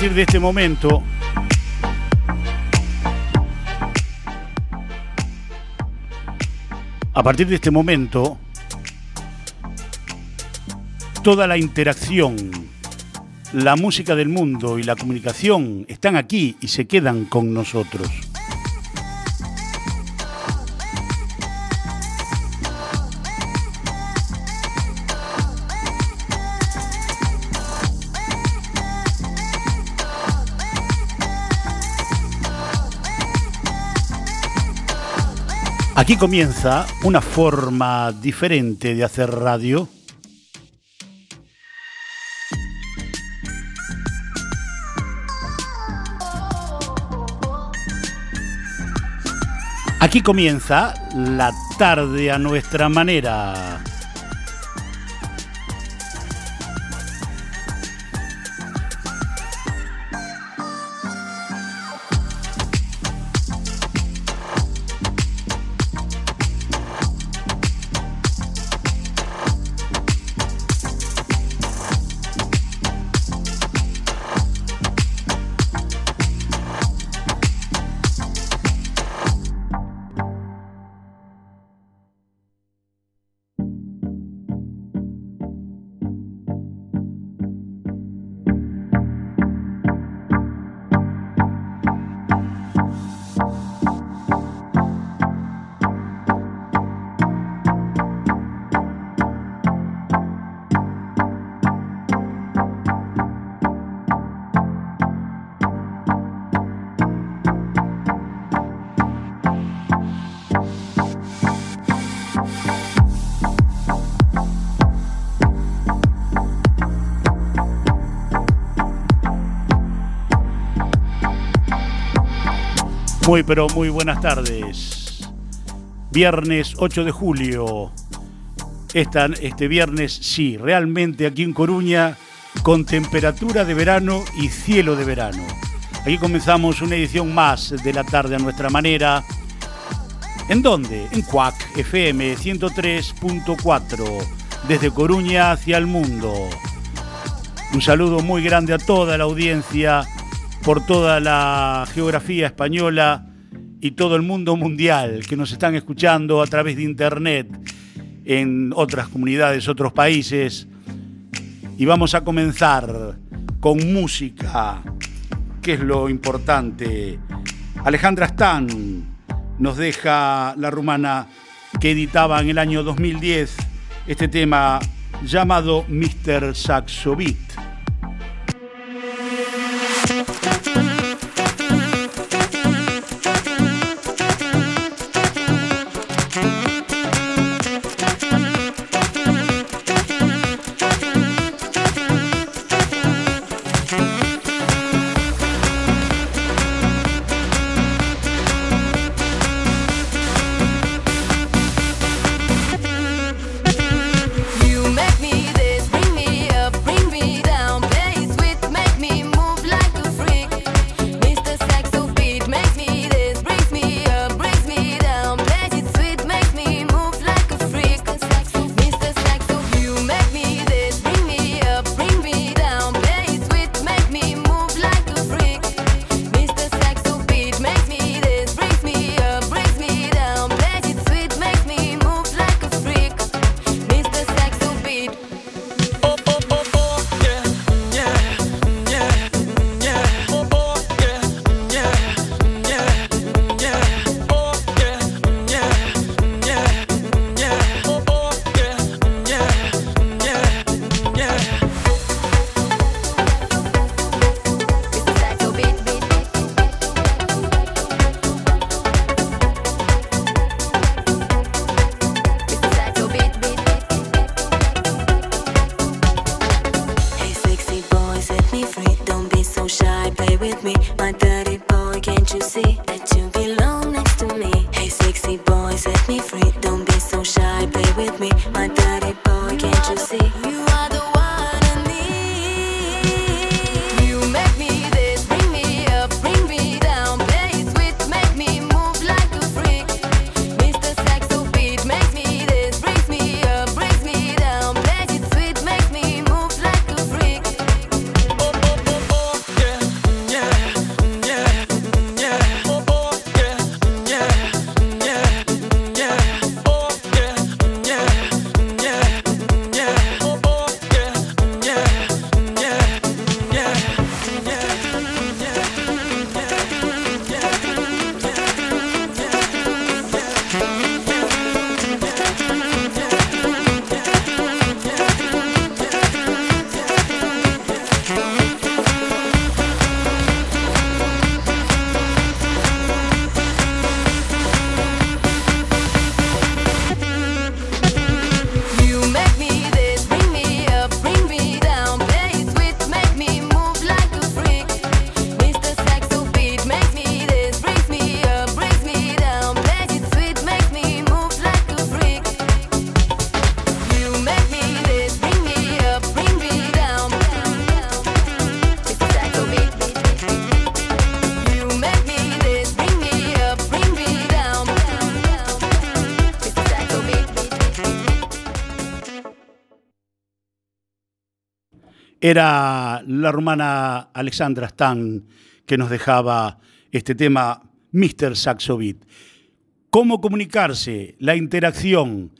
partir de este momento, a partir de este momento, toda la interacción, la música del mundo y la comunicación están aquí y se quedan con nosotros. Aquí comienza una forma diferente de hacer radio. Aquí comienza la tarde a nuestra manera. Muy pero muy buenas tardes. Viernes 8 de julio. este viernes sí, realmente aquí en Coruña con temperatura de verano y cielo de verano. Aquí comenzamos una edición más de la tarde a nuestra manera. ¿En dónde? En Cuac FM 103.4, desde Coruña hacia el mundo. Un saludo muy grande a toda la audiencia por toda la geografía española y todo el mundo mundial que nos están escuchando a través de internet en otras comunidades, otros países. Y vamos a comenzar con música, que es lo importante. Alejandra Stan nos deja la rumana que editaba en el año 2010 este tema llamado Mr. Saxo Beat. Era la hermana Alexandra Stan que nos dejaba este tema Mr. Saxobit. ¿Cómo comunicarse? La interacción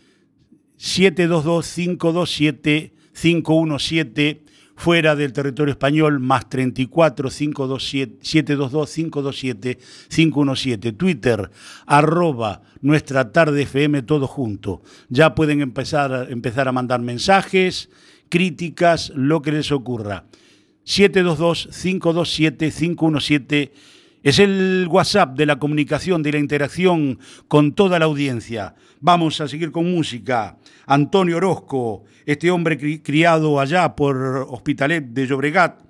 722-527-517 fuera del territorio español, más 34 722 527 517. Twitter, arroba nuestra tarde FM, todo junto. Ya pueden empezar, empezar a mandar mensajes, críticas, lo que les ocurra. 722 527 517 es el WhatsApp de la comunicación, de la interacción con toda la audiencia. Vamos a seguir con música. Antonio Orozco, este hombre criado allá por Hospitalet de Llobregat,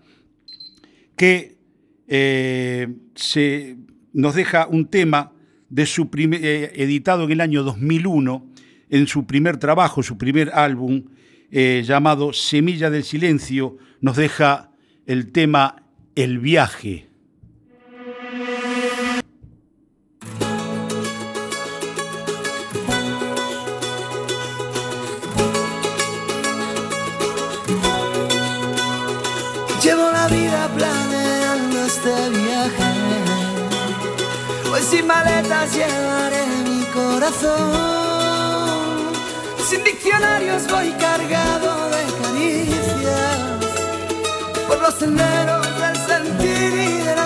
que eh, se, nos deja un tema de su primer, eh, editado en el año 2001, en su primer trabajo, su primer álbum, eh, llamado Semilla del Silencio, nos deja el tema El viaje. sin maletas llevaré mi corazón. Sin diccionarios voy cargado de caricias. Por los senderos del sentir y del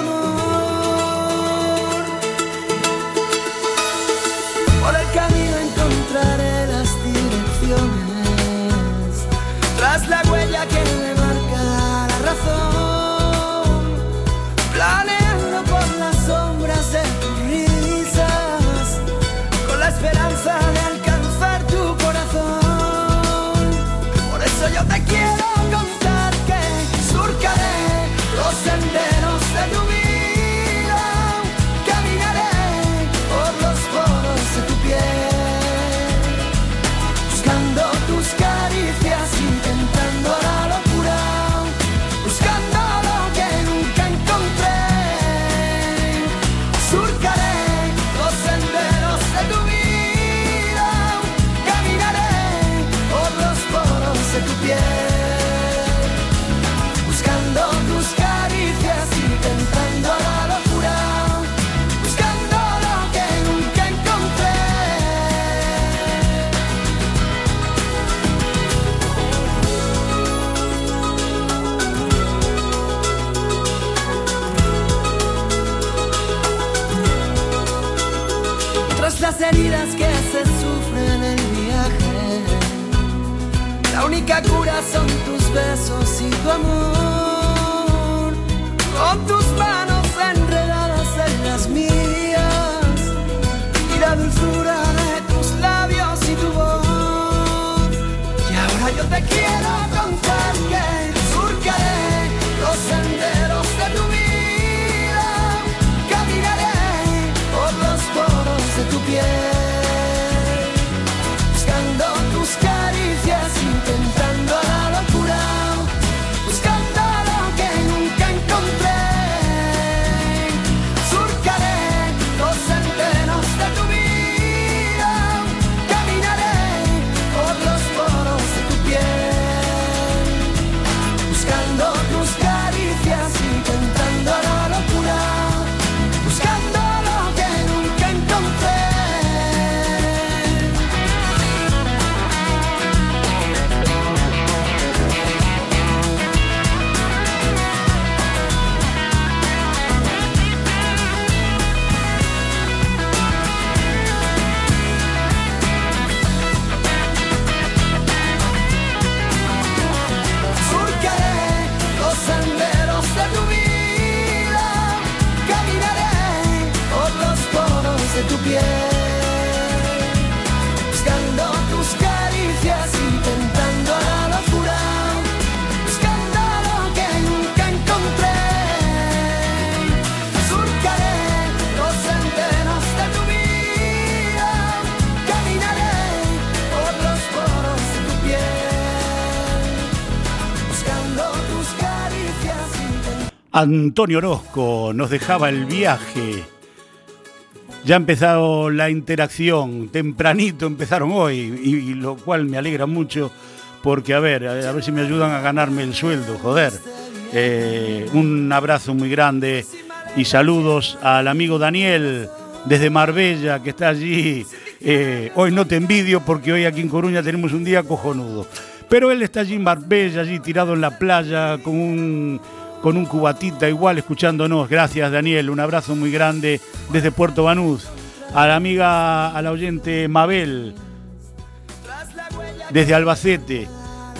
heridas que se sufren en el viaje, la única cura son tus besos y tu amor. Con tus manos enredadas en las mías y la dulzura de tus labios y tu voz. Y ahora yo te quiero Antonio Orozco nos dejaba el viaje. Ya ha empezado la interacción, tempranito empezaron hoy, y, lo cual me alegra mucho porque a ver, a ver si me ayudan a ganarme el sueldo, joder. Eh, un abrazo muy grande y saludos al amigo Daniel desde Marbella que está allí. Eh, hoy no te envidio porque hoy aquí en Coruña tenemos un día cojonudo. Pero él está allí en Marbella, allí tirado en la playa con un, con un cubatita igual escuchándonos. Gracias Daniel, un abrazo muy grande desde Puerto Banús. A la amiga, a la oyente Mabel, desde Albacete,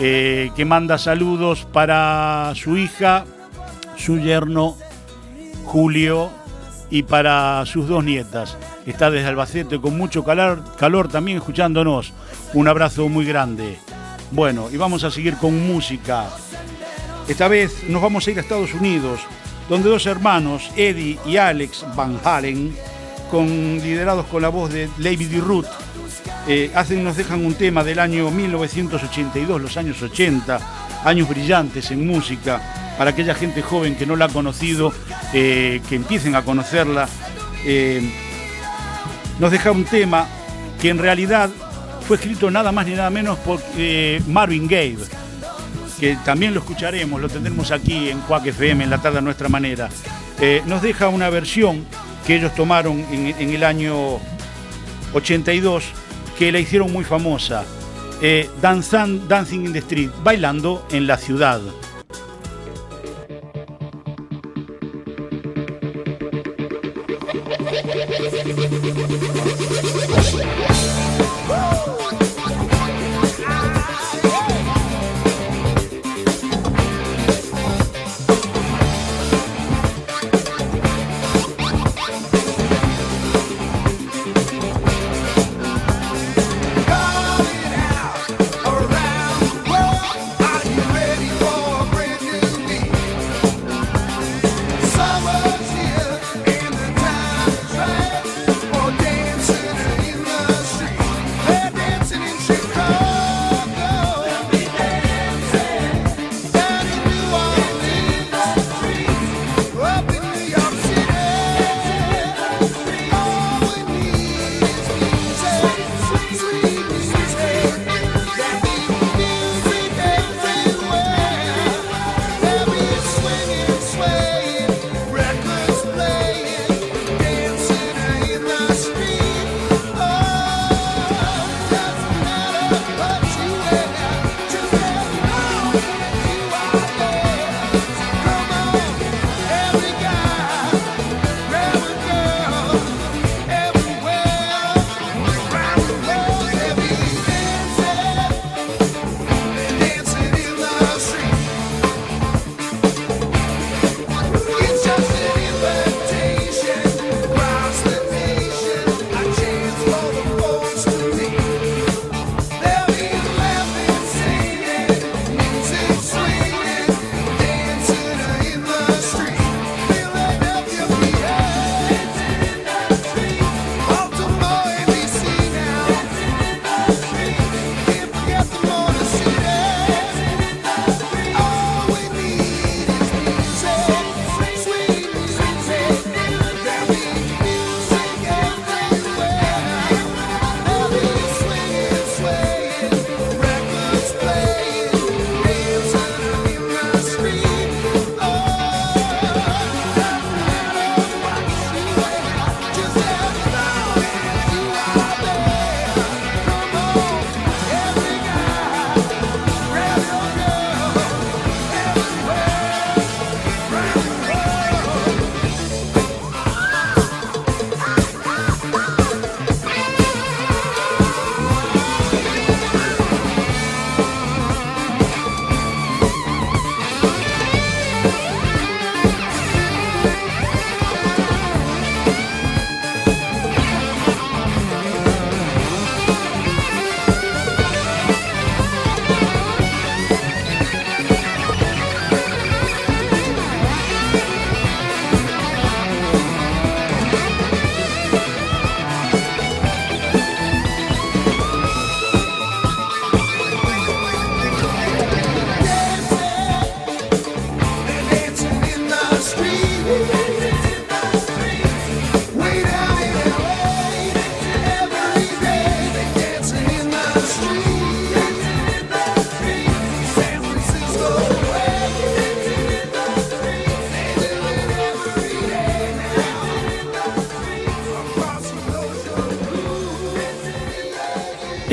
eh, que manda saludos para su hija, su yerno Julio y para sus dos nietas. Está desde Albacete con mucho calor, calor también escuchándonos. Un abrazo muy grande. Bueno, y vamos a seguir con música. Esta vez nos vamos a ir a Estados Unidos, donde dos hermanos, Eddie y Alex Van Halen, liderados con la voz de David D. Root, eh, hacen, nos dejan un tema del año 1982, los años 80, años brillantes en música, para aquella gente joven que no la ha conocido, eh, que empiecen a conocerla. Eh, nos deja un tema que en realidad fue escrito nada más ni nada menos por Marvin Gaye, que también lo escucharemos, lo tendremos aquí en Quack FM, en la tarde a nuestra manera. nos deja una versión que ellos tomaron en, en el año 82 que la hicieron muy famosa. Eh, Dancing in the Street, bailando en la ciudad.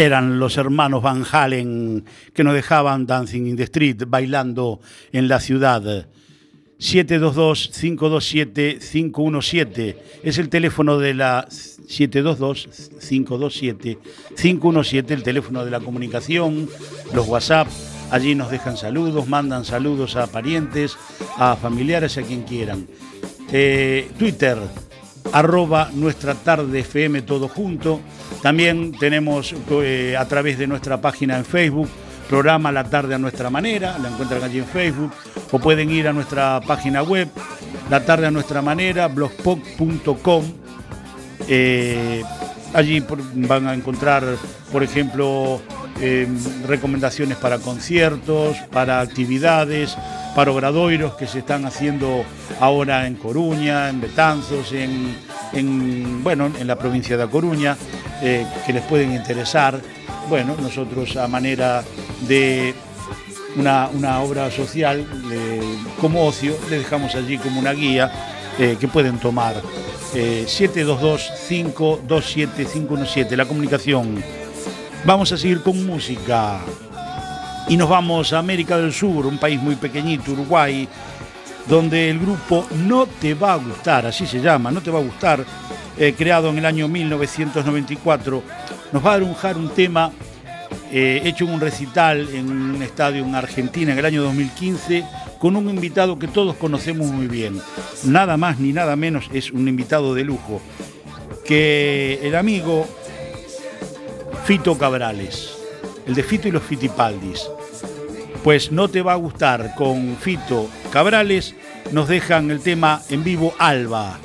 Eran los hermanos Van Halen que nos dejaban Dancing in the Street, bailando en la ciudad. 722-527-517 es el teléfono de la 722-527-517, el teléfono de la comunicación, los WhatsApp. Allí nos dejan saludos, mandan saludos a parientes, a familiares, a quien quieran. Eh, Twitter, arroba nuestra tarde FM todo junto. También tenemos eh, a través de nuestra página en Facebook, programa La tarde a nuestra manera, la encuentran allí en Facebook, o pueden ir a nuestra página web, La tarde a nuestra manera, blogspot.com. Eh, allí van a encontrar, por ejemplo, eh, recomendaciones para conciertos, para actividades, para obradoiros que se están haciendo ahora en Coruña, en Betanzos, en, bueno, en la provincia de Coruña, eh, que les pueden interesar. Bueno, nosotros a manera de una, obra social como ocio, les dejamos allí como una guía eh, que pueden tomar. 722-527-517, la comunicación. Vamos a seguir con música. Y nos vamos a América del Sur, un país muy pequeñito, Uruguay, donde el grupo No Te Va a Gustar, así se llama, No Te Va a Gustar, eh, creado en el año 1994, nos va a dar un tema eh, hecho en un recital en un estadio en Argentina en el año 2015 con un invitado que todos conocemos muy bien. Nada más ni nada menos es un invitado de lujo, que el amigo Fito Cabrales el de Fito y los Fitipaldis. Pues no te va a gustar, con Fito Cabrales nos dejan el tema en vivo Alba.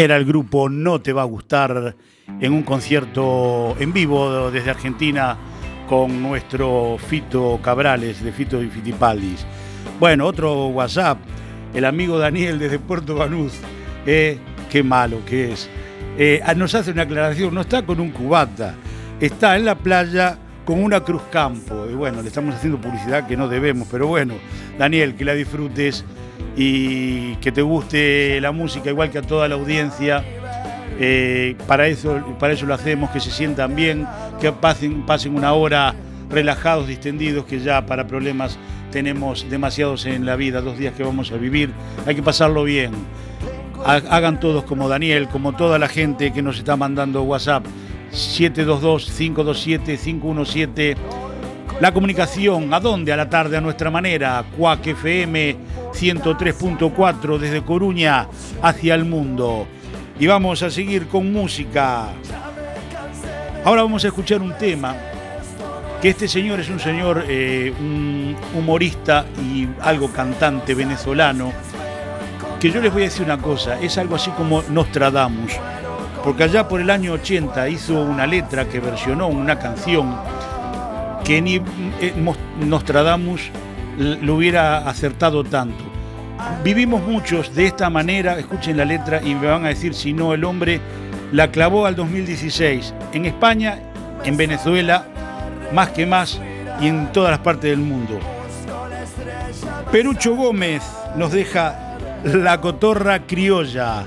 Era el grupo No Te Va a Gustar en un concierto en vivo desde Argentina con nuestro Fito Cabrales de Fito y Fitipaldis. Bueno, otro WhatsApp, el amigo Daniel desde Puerto Banús. Eh, qué malo que es. Eh, nos hace una aclaración, no está con un cubata, está en la playa con una Cruz Campo. Y bueno, le estamos haciendo publicidad que no debemos, pero bueno, Daniel, que la disfrutes y que te guste la música igual que a toda la audiencia. Eh, para, eso, para eso lo hacemos, que se sientan bien, que pasen, pasen una hora relajados, distendidos, que ya para problemas tenemos demasiados en la vida, dos días que vamos a vivir, hay que pasarlo bien. Hagan todos como Daniel, como toda la gente que nos está mandando WhatsApp, 722-527-517. La comunicación, ¿a dónde? A la tarde, a nuestra manera. Cuac FM 103.4 desde Coruña hacia el mundo. Y vamos a seguir con música. Ahora vamos a escuchar un tema que este señor es un señor, eh, un humorista y algo cantante venezolano, que yo les voy a decir una cosa, es algo así como Nostradamus, porque allá por el año 80 hizo una letra que versionó una canción que ni eh, Nostradamus lo hubiera acertado tanto. Vivimos muchos de esta manera, escuchen la letra y me van a decir si no, el hombre la clavó al 2016 en España, en Venezuela, más que más y en todas las partes del mundo. Perucho Gómez nos deja la cotorra criolla.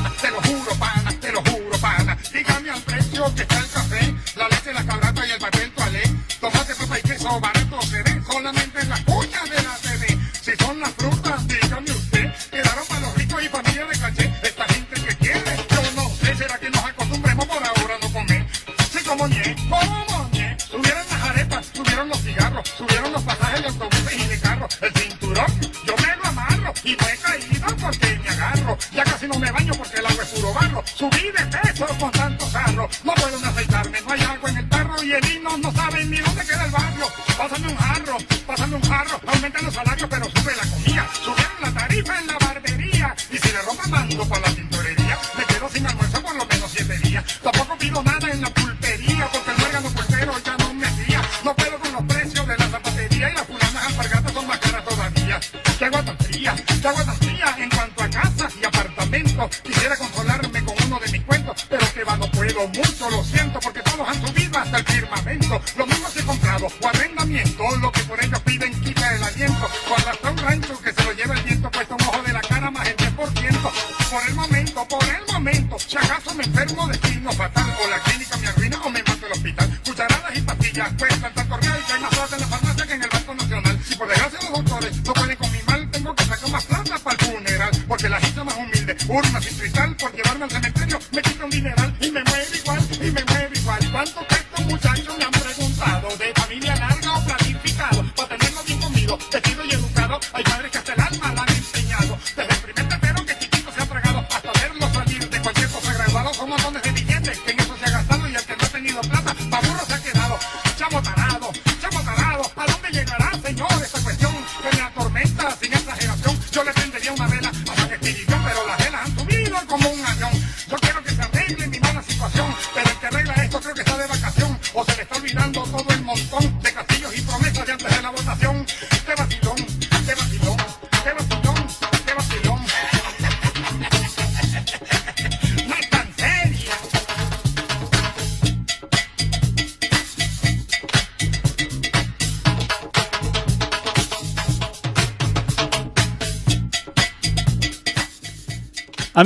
muero igual, y me muero igual. ¿Cuánto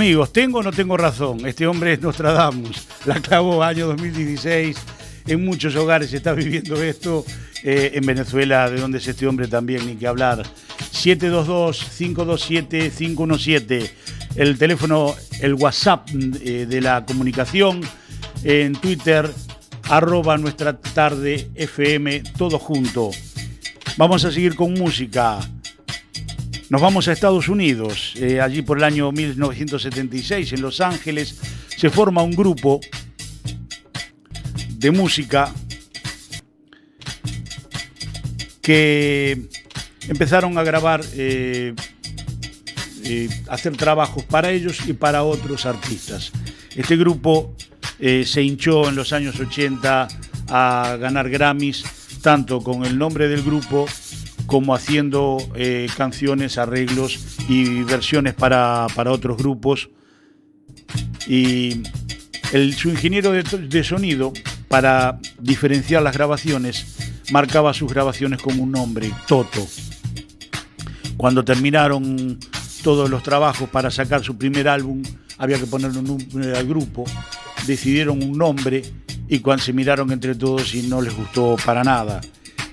Amigos, ¿tengo o no tengo razón? Este hombre es Nostradamus. La clavó año 2016. En muchos hogares se está viviendo esto. Eh, en Venezuela, de donde es este hombre también, ni que hablar. 722-527-517. El teléfono, el WhatsApp eh, de la comunicación. En Twitter, arroba nuestra tarde FM, todo junto. Vamos a seguir con música. Nos vamos a Estados Unidos. Eh, allí por el año 1976, en Los Ángeles, se forma un grupo de música que empezaron a grabar, eh, eh, hacer trabajos para ellos y para otros artistas. Este grupo se hinchó en los años 80 a ganar Grammys, tanto con el nombre del grupo como haciendo eh, canciones, arreglos y versiones para, para otros grupos. Y el, su ingeniero de, de sonido, para diferenciar las grabaciones, marcaba sus grabaciones con un nombre, Toto. Cuando terminaron todos los trabajos para sacar su primer álbum, había que ponerle un nombre al grupo, decidieron un nombre y cuando se miraron entre todos y no les gustó para nada.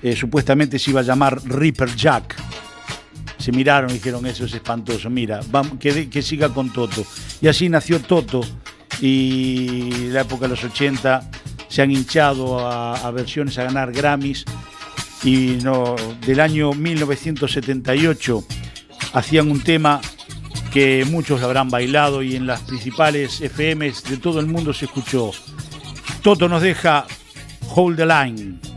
Eh, supuestamente se iba a llamar Reaper Jack. Se miraron y dijeron, eso es espantoso, mira, que, siga con Toto. Y así nació Toto y la época de los 80 se han hinchado a, a versiones, a ganar Grammys y no, del año 1978 hacían un tema que muchos habrán bailado y en las principales FMs de todo el mundo se escuchó. Toto nos deja Hold the Line.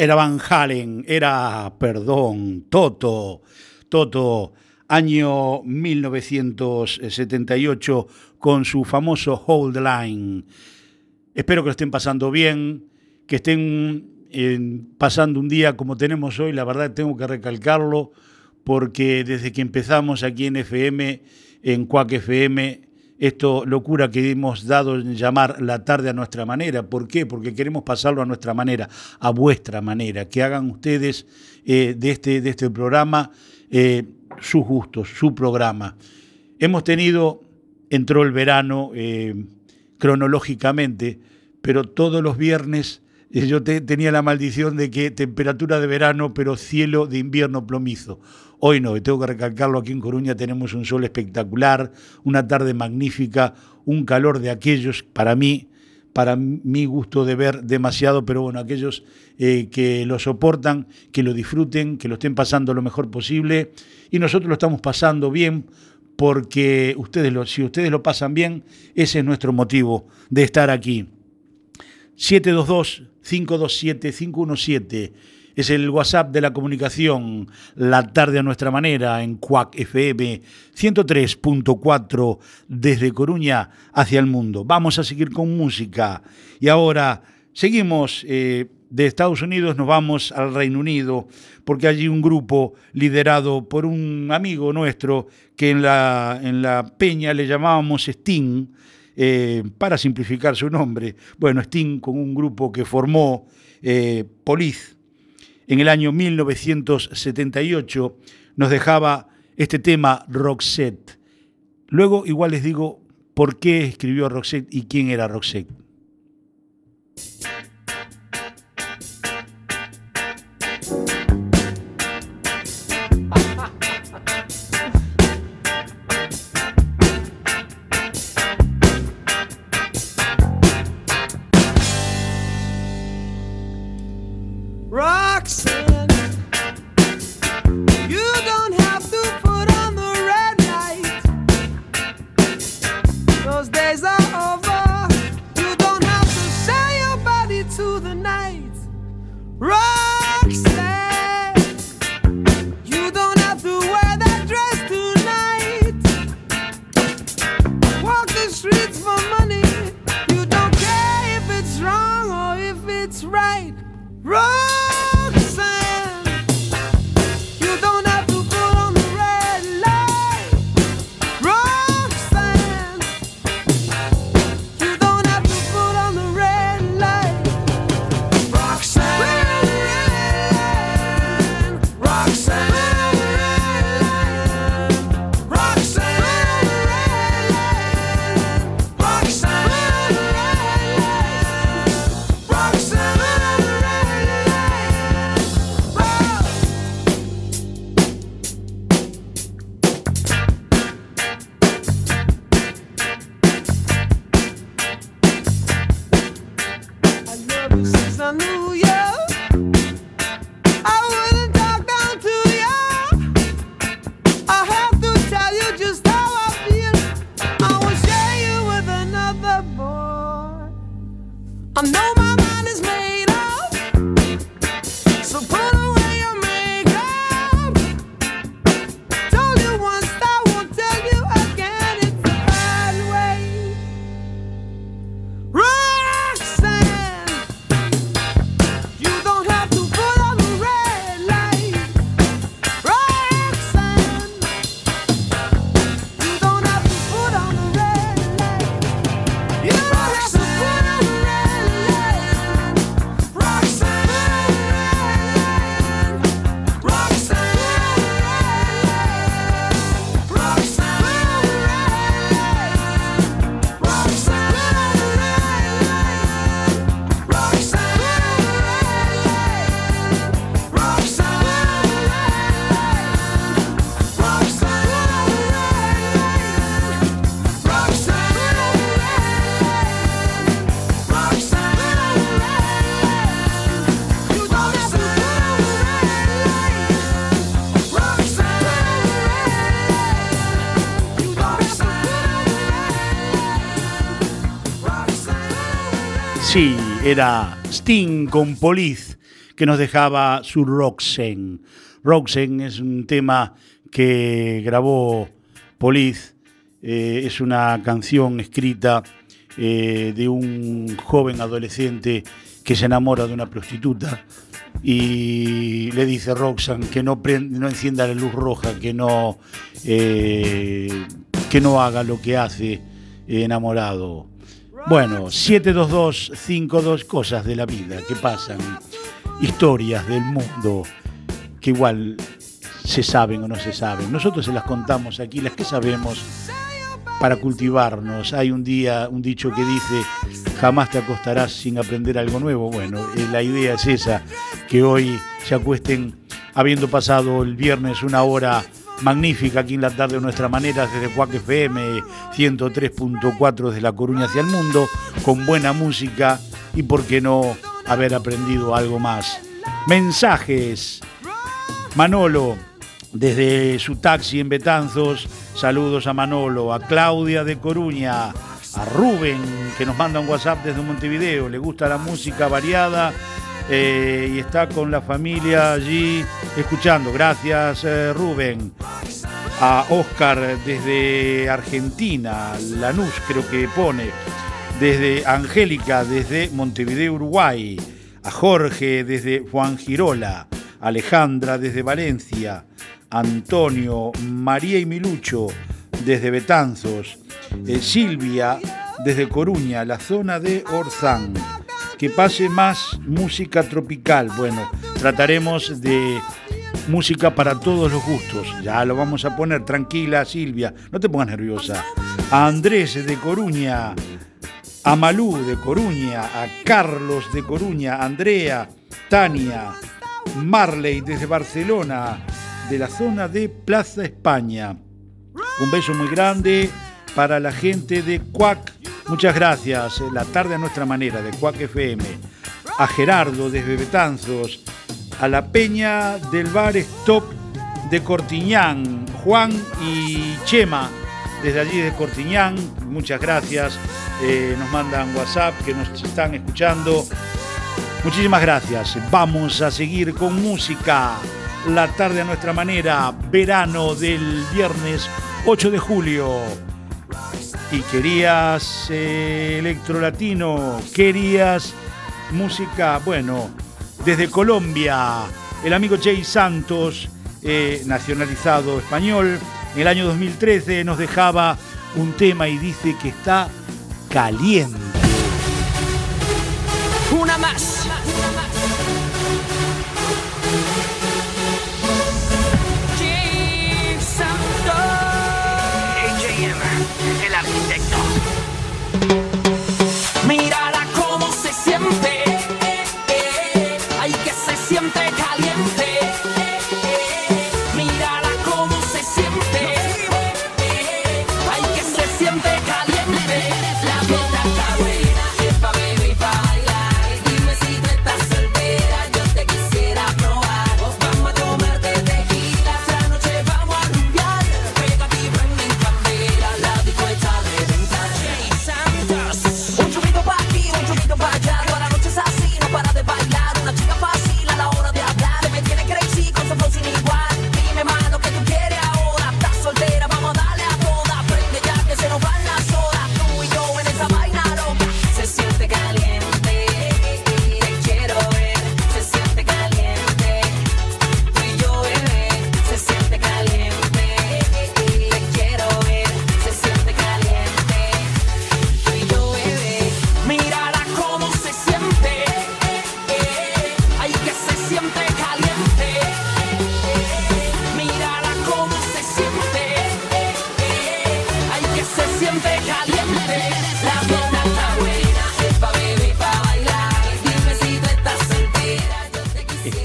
Era Van Halen, era, perdón, Toto, Toto, año 1978, con su famoso Hold Line. Espero que lo estén pasando bien, que estén eh, pasando un día como tenemos hoy, la verdad tengo que recalcarlo, porque desde que empezamos aquí en FM, en Cuac FM, esto locura que hemos dado en llamar la tarde a nuestra manera. ¿Por qué? Porque queremos pasarlo a nuestra manera, a vuestra manera, que hagan ustedes eh, de, este, de este programa eh, sus gustos, su programa. Hemos tenido, entró el verano eh, cronológicamente, pero todos los viernes yo te- tenía la maldición de que temperatura de verano, pero cielo de invierno plomizo. Hoy no, y tengo que recalcarlo, aquí en Coruña tenemos un sol espectacular, una tarde magnífica, un calor de aquellos, para mí, para mi gusto de ver demasiado, pero bueno, aquellos eh, que lo soportan, que lo disfruten, que lo estén pasando lo mejor posible, y nosotros lo estamos pasando bien, porque ustedes si ustedes lo pasan bien, ese es nuestro motivo de estar aquí. 722-527-517 es el WhatsApp de la comunicación, la tarde a nuestra manera en Cuac FM 103.4 desde Coruña hacia el mundo. Vamos a seguir con música y ahora seguimos eh, de Estados Unidos, nos vamos al Reino Unido porque allí un grupo liderado por un amigo nuestro que en la, en la peña le llamábamos Sting, eh, para simplificar su nombre. Bueno, Sting con un grupo que formó eh, Police en el año 1978 nos dejaba este tema Roxette. Luego igual les digo por qué escribió Roxette y quién era Roxette. Era Sting con Police, que nos dejaba su Roxen. Roxen es un tema que grabó Poliz, eh, es una canción escrita eh, de un joven adolescente que se enamora de una prostituta y le dice Roxanne que no, prend- no encienda la luz roja, que no, eh, que no haga lo que hace enamorado. Bueno, 72252 cosas de la vida que pasan, historias del mundo que igual se saben o no se saben. Nosotros se las contamos aquí, las que sabemos, para cultivarnos. Hay un día, un dicho que dice, jamás te acostarás sin aprender algo nuevo. Bueno, eh, la idea es esa, que hoy se acuesten habiendo pasado el viernes una hora magnífica aquí en la tarde de nuestra manera desde Cuac FM 103.4 desde La Coruña hacia el mundo, con buena música y por qué no haber aprendido algo más. Mensajes. Manolo, desde su taxi en Betanzos, saludos a Manolo, a Claudia de Coruña, a Rubén, que nos manda un WhatsApp desde Montevideo, le gusta la música variada eh, y está con la familia allí escuchando. Gracias, eh, Rubén. A Oscar desde Argentina, Lanús creo que pone, desde Angélica, desde Montevideo, Uruguay, a Jorge desde Juan Girola, Alejandra desde Valencia, Antonio, María y Milucho desde Betanzos, eh, Silvia desde Coruña, la zona de Orzán. Que pase más música tropical. Bueno, trataremos de música para todos los gustos. Ya lo vamos a poner. Tranquila, Silvia. No te pongas nerviosa. A Andrés de Coruña. A Malú de Coruña. A Carlos de Coruña. Andrea. Tania. Marley desde Barcelona. De la zona de Plaza España. Un beso muy grande para la gente de Cuac. Muchas gracias. La tarde a nuestra manera de Cuac FM. A Gerardo desde Betanzos. A la Peña del Bar Stop de Cortiñán. Juan y Chema desde allí de Cortiñán. Muchas gracias. Eh, nos mandan WhatsApp que nos están escuchando. Muchísimas gracias. Vamos a seguir con música. La tarde a nuestra manera, verano del viernes 8 de julio. Y querías eh, electro latino, querías música, bueno, desde Colombia, el amigo Jay Santos, eh, nacionalizado español, en el año 2013 nos dejaba un tema y dice que está caliente. Una más.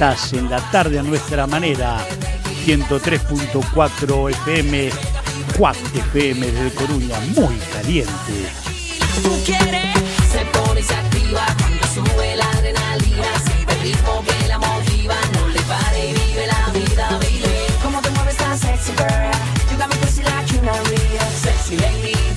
Estás en la tarde a nuestra manera. 103.4 FM, 4 FM desde Coruña, muy caliente. tú quieres. Se pone y se activa cuando sube la adrenalina. El ritmo que la motiva. No le pare y vive la vida, baby. Cómo te mueves tan sexy, girl. You got me crazy like. Sexy lady,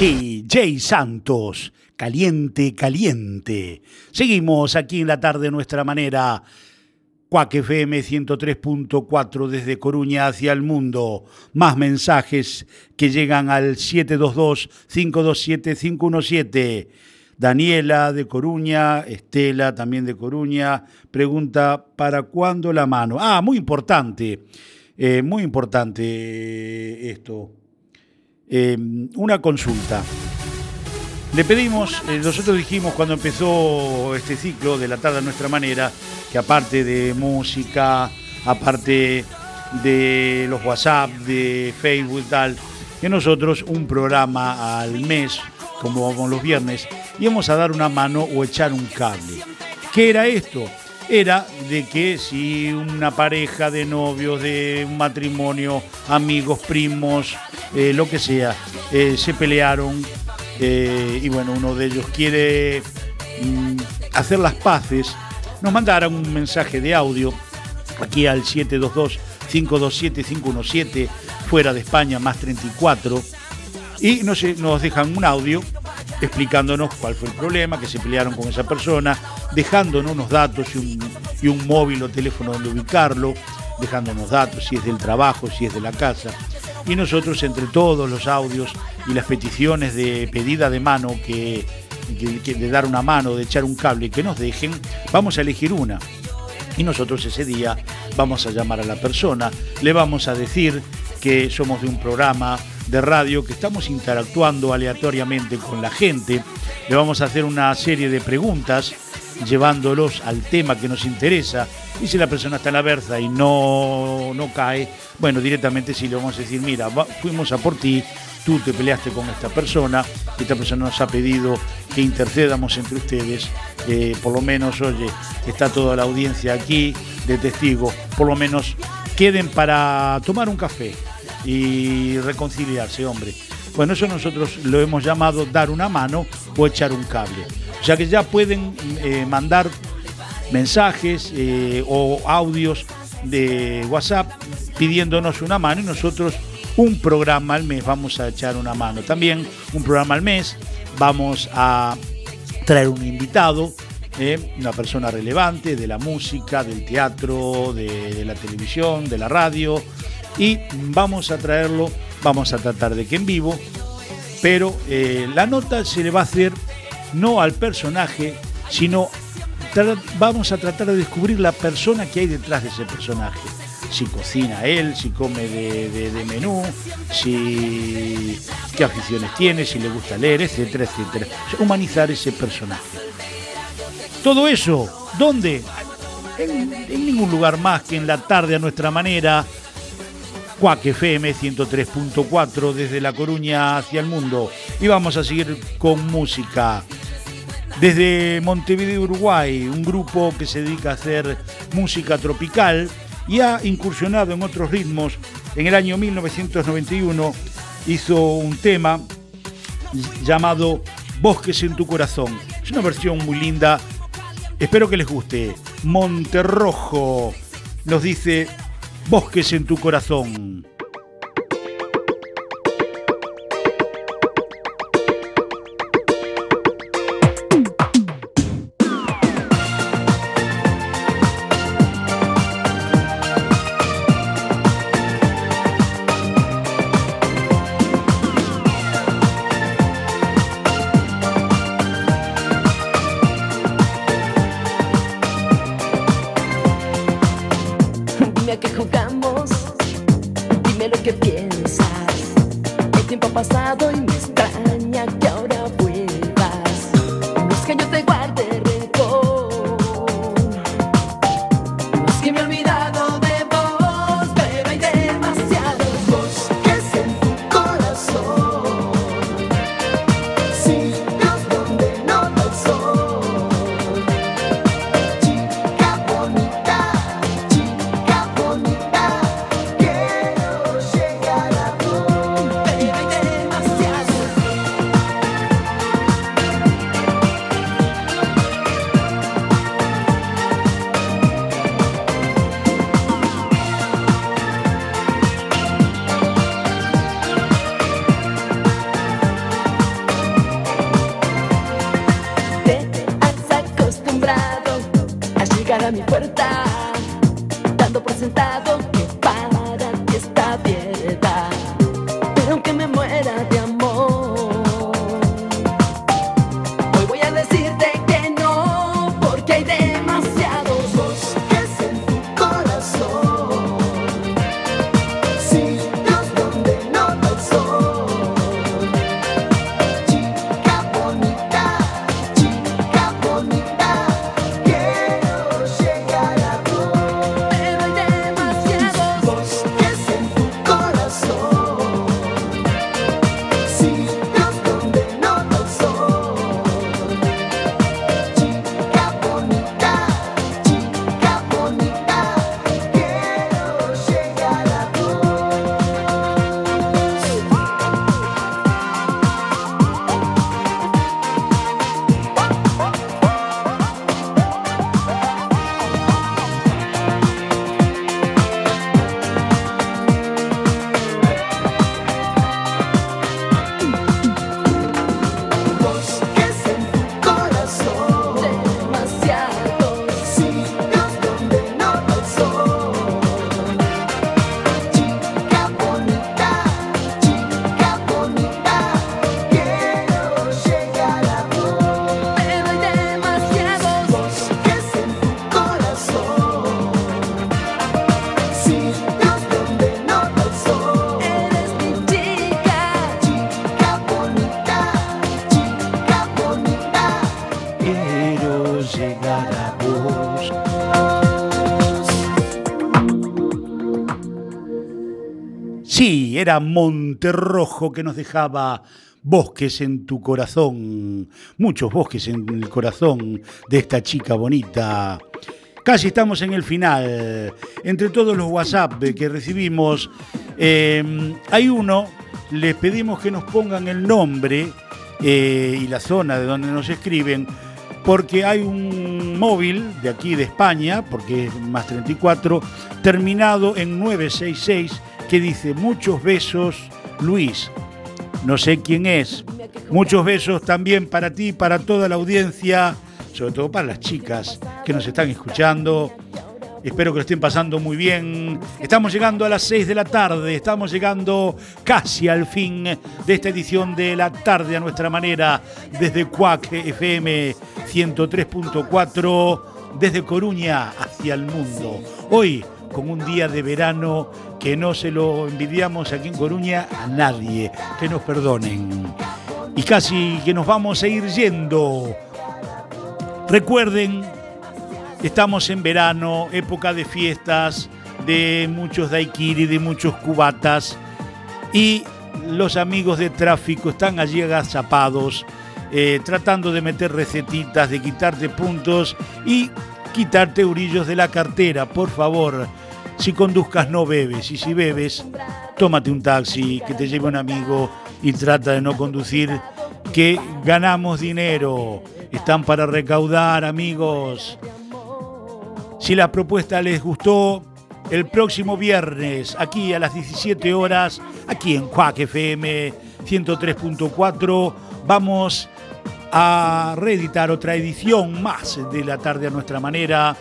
Sí, Jay Santos, caliente, caliente. Seguimos aquí en la tarde a nuestra manera. Cuac FM 103.4 desde Coruña hacia el mundo. Más mensajes que llegan al 722-527-517. Daniela de Coruña, Estela también de Coruña, pregunta, ¿para cuándo la mano? Ah, muy importante, eh, muy importante eh, esto. Eh, una consulta. Le pedimos, eh, nosotros dijimos cuando empezó este ciclo de la tarde a nuestra manera, que aparte de música, aparte de los WhatsApp, de Facebook tal, que nosotros un programa al mes, como vamos los viernes, íbamos a dar una mano o echar un cable. ¿Qué era esto? Era de que si una pareja de novios, de un matrimonio, amigos, primos, eh, lo que sea, eh, se pelearon eh, y bueno, uno de ellos quiere mm, hacer las paces, nos mandaran un mensaje de audio aquí al 722-527-517, fuera de España, más 34, y nos dejan un audio explicándonos cuál fue el problema, que se pelearon con esa persona, dejándonos unos datos y un, y un móvil o teléfono donde ubicarlo, dejándonos datos si es del trabajo, si es de la casa. Y nosotros entre todos los audios y las peticiones de pedida de mano, que, de dar una mano, de echar un cable, que nos dejen, vamos a elegir una. Y nosotros ese día vamos a llamar a la persona, le vamos a decir que somos de un programa de radio, que estamos interactuando aleatoriamente con la gente, le vamos a hacer una serie de preguntas llevándolos al tema que nos interesa. Y si la persona está en la berza y no, no cae, bueno, directamente sí le vamos a decir, mira, fuimos a por ti, tú te peleaste con esta persona, esta persona nos ha pedido que intercedamos entre ustedes, eh, por lo menos, oye, está toda la audiencia aquí de testigos, por lo menos queden para tomar un café y reconciliarse, hombre. Bueno, eso nosotros lo hemos llamado dar una mano o echar un cable. Sea que ya pueden eh, mandar mensajes eh, o audios de WhatsApp pidiéndonos una mano y nosotros un programa al mes vamos a echar una mano. También un programa al mes vamos a traer un invitado, eh, una persona relevante de la música, del teatro, de la televisión, de la radio y vamos a traerlo, vamos a tratar de que en vivo, pero eh, la nota se le va a hacer no al personaje, sino vamos a tratar de descubrir la persona que hay detrás de ese personaje. Si cocina él, si come de, menú, si qué aficiones tiene, si le gusta leer, etcétera, etcétera. Humanizar ese personaje. Todo eso, ¿dónde? En ningún lugar más que en la tarde a nuestra manera, Cuac FM 103.4 desde La Coruña hacia el mundo. Y vamos a seguir con música. Desde Montevideo, Uruguay, un grupo que se dedica a hacer música tropical y ha incursionado en otros ritmos. En el año 1991 hizo un tema llamado Bosques en tu corazón. Es una versión muy linda. Espero que les guste. Monterrojo nos dice Bosques en tu corazón. Aunque me era Monterrojo que nos dejaba bosques en tu corazón, muchos bosques en el corazón de esta chica bonita. Casi estamos en el final. Entre todos los WhatsApp que recibimos, eh, hay uno, les pedimos que nos pongan el nombre eh, y la zona de donde nos escriben, porque hay un móvil de aquí de España, porque es más 34, terminado en 966, que dice muchos besos, Luis. No sé quién es. Muchos besos también para ti, para toda la audiencia, sobre todo para las chicas que nos están escuchando. Espero que lo estén pasando muy bien. Estamos llegando a las 6 de la tarde, estamos llegando casi al fin de esta edición de la tarde a nuestra manera, desde Cuac FM 103.4, desde Coruña hacia el mundo. Hoy, con un día de verano que no se lo envidiamos aquí en Coruña a nadie, que nos perdonen. Y casi que nos vamos a ir yendo. Recuerden Estamos en verano, época de fiestas, de muchos daiquiri, de muchos cubatas. Y los amigos de tráfico están allí agazapados, eh, tratando de meter recetitas, de quitarte puntos y quitarte eurillos de la cartera. Por favor, si conduzcas no bebes y si bebes, tómate un taxi, que te lleve un amigo y trata de no conducir, que ganamos dinero. Están para recaudar, amigos. Si la propuesta les gustó, el próximo viernes, aquí a las 17 horas, aquí en Cuac FM 103.4, vamos a reeditar otra edición más de la tarde a nuestra manera.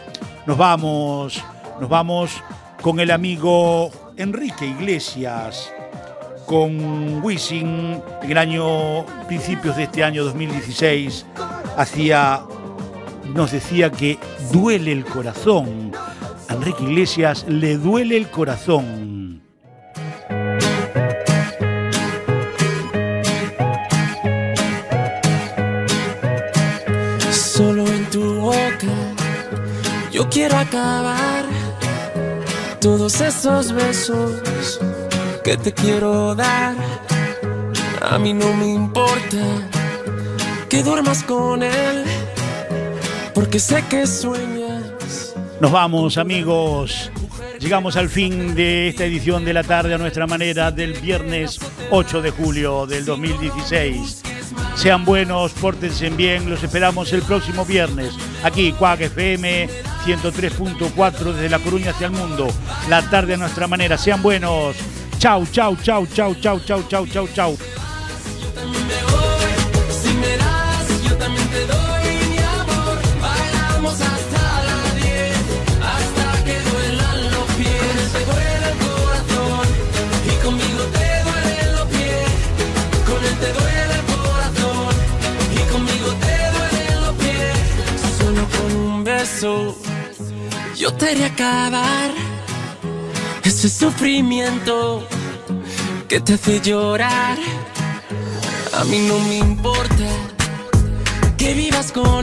Nos vamos, nos vamos con el amigo Enrique Iglesias, con Wisin en el año, principios de este año 2016, hacía nos decía que duele el corazón. A Enrique Iglesias le duele el corazón. Yo quiero acabar todos esos besos que te quiero dar. A mí no me importa que duermas con él, porque sé que sueñas. Nos vamos, amigos. Llegamos al fin de esta edición de la tarde a nuestra manera del viernes 8 de julio del 2016. Sean buenos, pórtense bien, los esperamos el próximo viernes. Aquí, Cuac FM 103.4 desde La Coruña hacia el mundo. La tarde a nuestra manera. Sean buenos. Chau, chau, chau, chau, chau, chau, chau, chau, chau. Si yo te haré acabar ese sufrimiento que te hace llorar. A mí no me importa que vivas con